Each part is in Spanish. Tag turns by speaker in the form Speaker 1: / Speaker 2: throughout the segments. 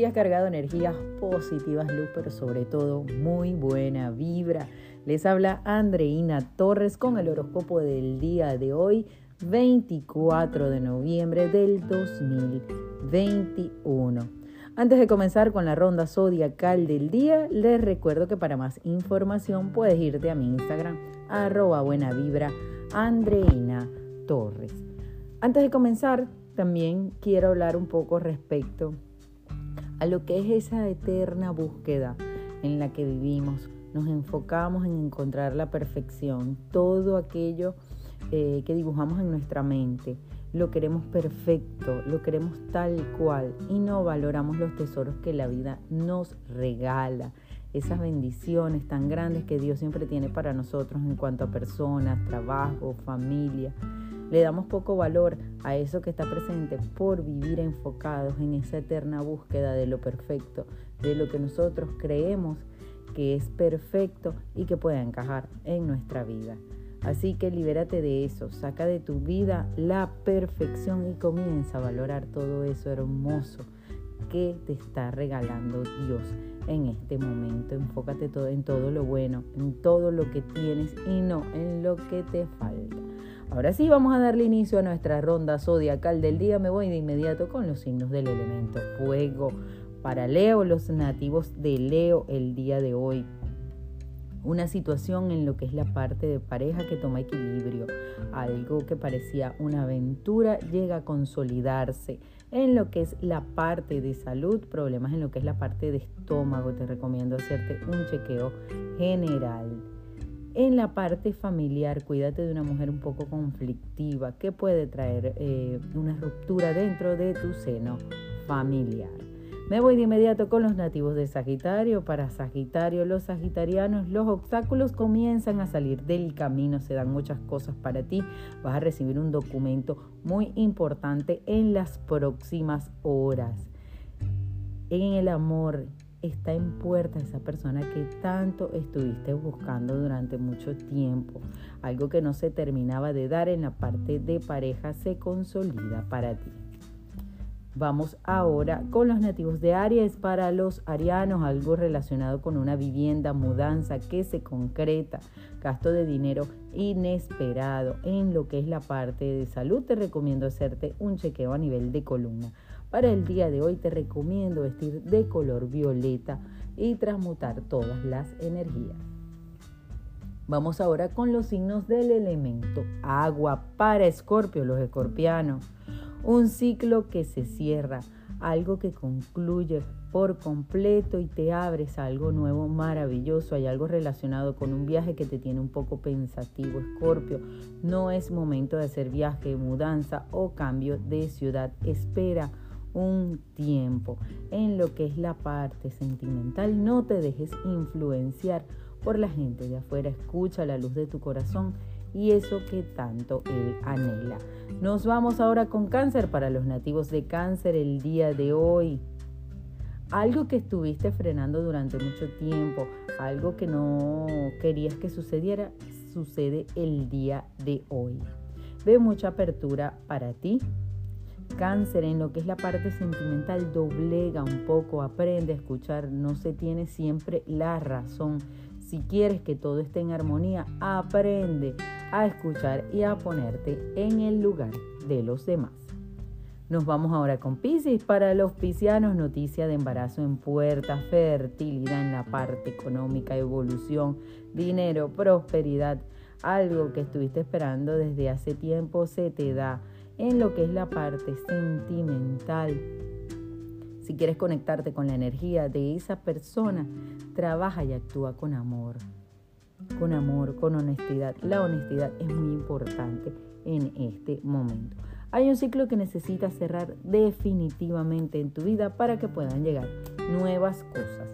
Speaker 1: día cargado energías positivas, luz, pero sobre todo muy buena vibra. Les habla Andreina Torres con el horóscopo del día de hoy, 24 de noviembre del 2021. Antes de comenzar con la ronda zodiacal del día, les recuerdo que para más información puedes irte a mi Instagram, arroba buena vibra, Andreina Torres. Antes de comenzar, también quiero hablar un poco respecto a lo que es esa eterna búsqueda en la que vivimos. Nos enfocamos en encontrar la perfección, todo aquello eh, que dibujamos en nuestra mente. Lo queremos perfecto, lo queremos tal cual y no valoramos los tesoros que la vida nos regala, esas bendiciones tan grandes que Dios siempre tiene para nosotros en cuanto a personas, trabajo, familia. Le damos poco valor a eso que está presente por vivir enfocados en esa eterna búsqueda de lo perfecto, de lo que nosotros creemos que es perfecto y que pueda encajar en nuestra vida. Así que libérate de eso, saca de tu vida la perfección y comienza a valorar todo eso hermoso que te está regalando Dios en este momento. Enfócate todo, en todo lo bueno, en todo lo que tienes y no en lo que te falta. Ahora sí, vamos a darle inicio a nuestra ronda zodiacal del día. Me voy de inmediato con los signos del elemento fuego. Para Leo, los nativos de Leo el día de hoy. Una situación en lo que es la parte de pareja que toma equilibrio. Algo que parecía una aventura llega a consolidarse. En lo que es la parte de salud, problemas en lo que es la parte de estómago, te recomiendo hacerte un chequeo general. En la parte familiar, cuídate de una mujer un poco conflictiva que puede traer eh, una ruptura dentro de tu seno familiar. Me voy de inmediato con los nativos de Sagitario. Para Sagitario, los sagitarianos, los obstáculos comienzan a salir del camino, se dan muchas cosas para ti. Vas a recibir un documento muy importante en las próximas horas. En el amor, está en puerta esa persona que tanto estuviste buscando durante mucho tiempo. Algo que no se terminaba de dar en la parte de pareja se consolida para ti. Vamos ahora con los nativos de Aries. Para los arianos, algo relacionado con una vivienda, mudanza que se concreta, gasto de dinero inesperado. En lo que es la parte de salud, te recomiendo hacerte un chequeo a nivel de columna. Para el día de hoy te recomiendo vestir de color violeta y transmutar todas las energías. Vamos ahora con los signos del elemento agua para Escorpio, los escorpianos. Un ciclo que se cierra, algo que concluye por completo y te abres a algo nuevo, maravilloso. Hay algo relacionado con un viaje que te tiene un poco pensativo, Escorpio. No es momento de hacer viaje, mudanza o cambio de ciudad. Espera un tiempo en lo que es la parte sentimental. No te dejes influenciar por la gente de afuera. Escucha la luz de tu corazón y eso que tanto él anhela. Nos vamos ahora con cáncer para los nativos de cáncer el día de hoy. Algo que estuviste frenando durante mucho tiempo, algo que no querías que sucediera, sucede el día de hoy. Ve mucha apertura para ti, Cáncer en lo que es la parte sentimental doblega un poco, aprende a escuchar, no se tiene siempre la razón. Si quieres que todo esté en armonía, aprende a escuchar y a ponerte en el lugar de los demás. Nos vamos ahora con Pisces. Para los piscianos, noticia de embarazo en puerta, fertilidad en la parte económica, evolución, dinero, prosperidad. Algo que estuviste esperando desde hace tiempo se te da en lo que es la parte sentimental. Si quieres conectarte con la energía de esa persona, trabaja y actúa con amor. Con amor, con honestidad. La honestidad es muy importante en este momento. Hay un ciclo que necesitas cerrar definitivamente en tu vida para que puedan llegar nuevas cosas.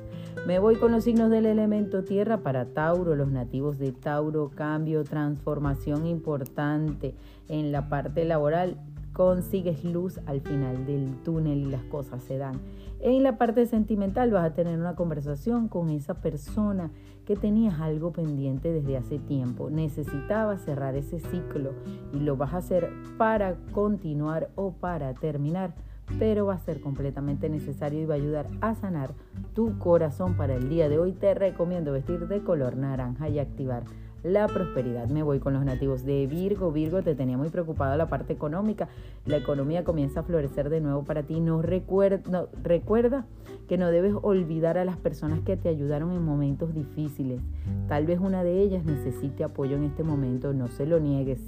Speaker 1: Me voy con los signos del elemento tierra para Tauro, los nativos de Tauro, cambio, transformación importante en la parte laboral. Consigues luz al final del túnel y las cosas se dan. En la parte sentimental vas a tener una conversación con esa persona que tenías algo pendiente desde hace tiempo. Necesitabas cerrar ese ciclo y lo vas a hacer para continuar o para terminar pero va a ser completamente necesario y va a ayudar a sanar tu corazón para el día de hoy. Te recomiendo vestir de color naranja y activar la prosperidad. Me voy con los nativos de Virgo. Virgo te tenía muy preocupado la parte económica. La economía comienza a florecer de nuevo para ti. No, recuerda, recuerda que no debes olvidar a las personas que te ayudaron en momentos difíciles. Tal vez una de ellas necesite apoyo en este momento. No se lo niegues.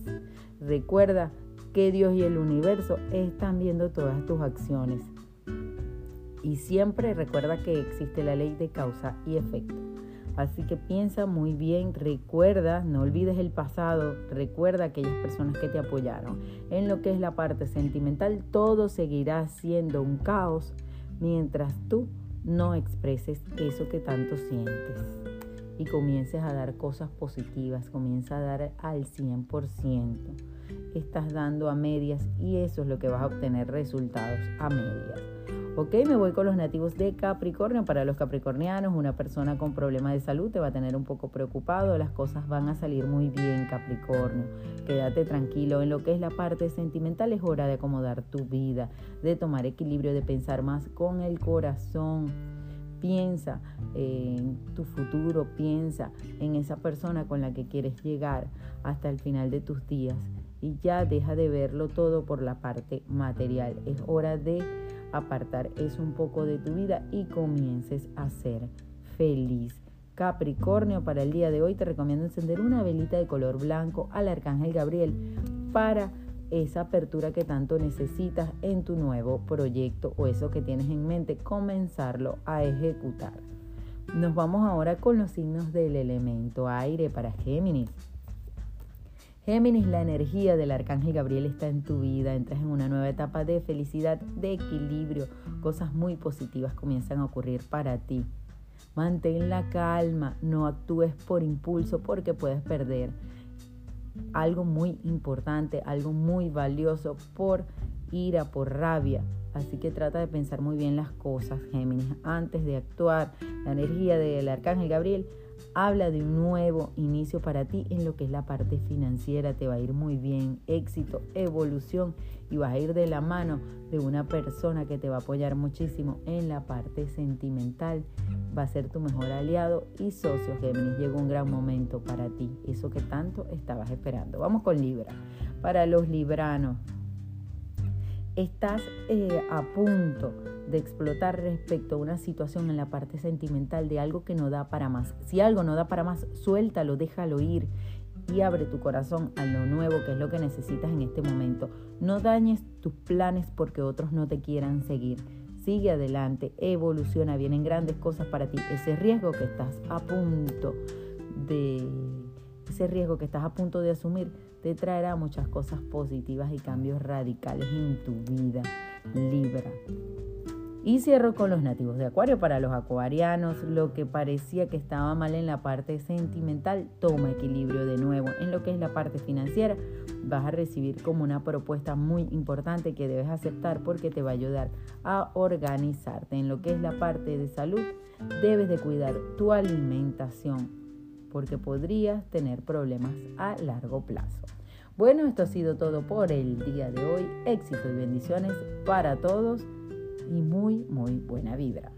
Speaker 1: Recuerda que Dios y el universo están viendo todas tus acciones. Y siempre recuerda que existe la ley de causa y efecto. Así que piensa muy bien, recuerda, no olvides el pasado, recuerda aquellas personas que te apoyaron. En lo que es la parte sentimental, todo seguirá siendo un caos mientras tú no expreses eso que tanto sientes y comiences a dar cosas positivas, comienza a dar al 100%. Estás dando a medias y eso es lo que vas a obtener resultados a medias. Ok, me voy con los nativos de Capricornio. Para los capricornianos, una persona con problemas de salud te va a tener un poco preocupado. Las cosas van a salir muy bien, Capricornio. Quédate tranquilo. En lo que es la parte sentimental es hora de acomodar tu vida, de tomar equilibrio, de pensar más con el corazón. Piensa en tu futuro, piensa en esa persona con la que quieres llegar hasta el final de tus días y ya deja de verlo todo por la parte material. Es hora de apartar eso un poco de tu vida y comiences a ser feliz. Capricornio, para el día de hoy te recomiendo encender una velita de color blanco al Arcángel Gabriel para esa apertura que tanto necesitas en tu nuevo proyecto o eso que tienes en mente, comenzarlo a ejecutar. Nos vamos ahora con los signos del elemento aire para Géminis. Géminis, la energía del arcángel Gabriel está en tu vida, entras en una nueva etapa de felicidad, de equilibrio, cosas muy positivas comienzan a ocurrir para ti. Mantén la calma, no actúes por impulso porque puedes perder algo muy importante, algo muy valioso por ira, por rabia. Así que trata de pensar muy bien las cosas, Géminis, antes de actuar. La energía del arcángel Gabriel habla de un nuevo inicio para ti en lo que es la parte financiera. Te va a ir muy bien, éxito, evolución y vas a ir de la mano de una persona que te va a apoyar muchísimo en la parte sentimental. Va a ser tu mejor aliado y socio, Géminis. Llega un gran momento para ti, eso que tanto estabas esperando. Vamos con Libra. Para los libranos, estás eh, a punto de explotar respecto a una situación en la parte sentimental de algo que no da para más. Si algo no da para más, suéltalo, déjalo ir y abre tu corazón a lo nuevo que es lo que necesitas en este momento. No dañes tus planes porque otros no te quieran seguir. Sigue adelante, evoluciona, vienen grandes cosas para ti. Ese riesgo que estás a punto de ese riesgo que estás a punto de asumir te traerá muchas cosas positivas y cambios radicales en tu vida. Libra. Y cierro con los nativos de Acuario. Para los acuarianos, lo que parecía que estaba mal en la parte sentimental, toma equilibrio de nuevo. En lo que es la parte financiera, vas a recibir como una propuesta muy importante que debes aceptar porque te va a ayudar a organizarte. En lo que es la parte de salud, debes de cuidar tu alimentación porque podrías tener problemas a largo plazo. Bueno, esto ha sido todo por el día de hoy. Éxito y bendiciones para todos y muy, muy buena vibra.